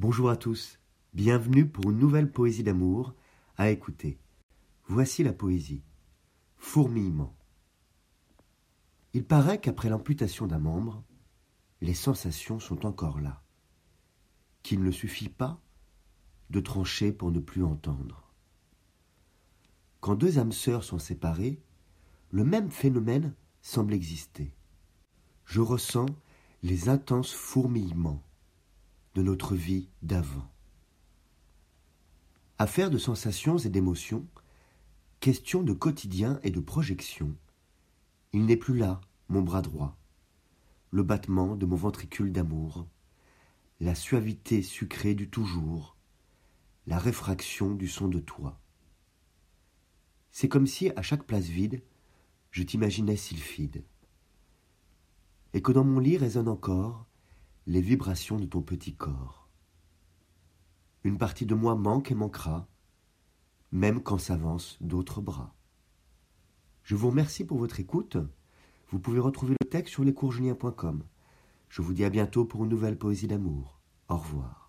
Bonjour à tous, bienvenue pour une nouvelle poésie d'amour à écouter. Voici la poésie. Fourmillement. Il paraît qu'après l'amputation d'un membre, les sensations sont encore là, qu'il ne suffit pas de trancher pour ne plus entendre. Quand deux âmes sœurs sont séparées, le même phénomène semble exister. Je ressens les intenses fourmillements notre vie d'avant. Affaire de sensations et d'émotions, question de quotidien et de projection, il n'est plus là, mon bras droit, le battement de mon ventricule d'amour, la suavité sucrée du toujours, la réfraction du son de toi. C'est comme si, à chaque place vide, je t'imaginais sylphide, et que dans mon lit résonnent encore les vibrations de ton petit corps. Une partie de moi manque et manquera, même quand s'avancent d'autres bras. Je vous remercie pour votre écoute. Vous pouvez retrouver le texte sur lescoursjulien.com. Je vous dis à bientôt pour une nouvelle poésie d'amour. Au revoir.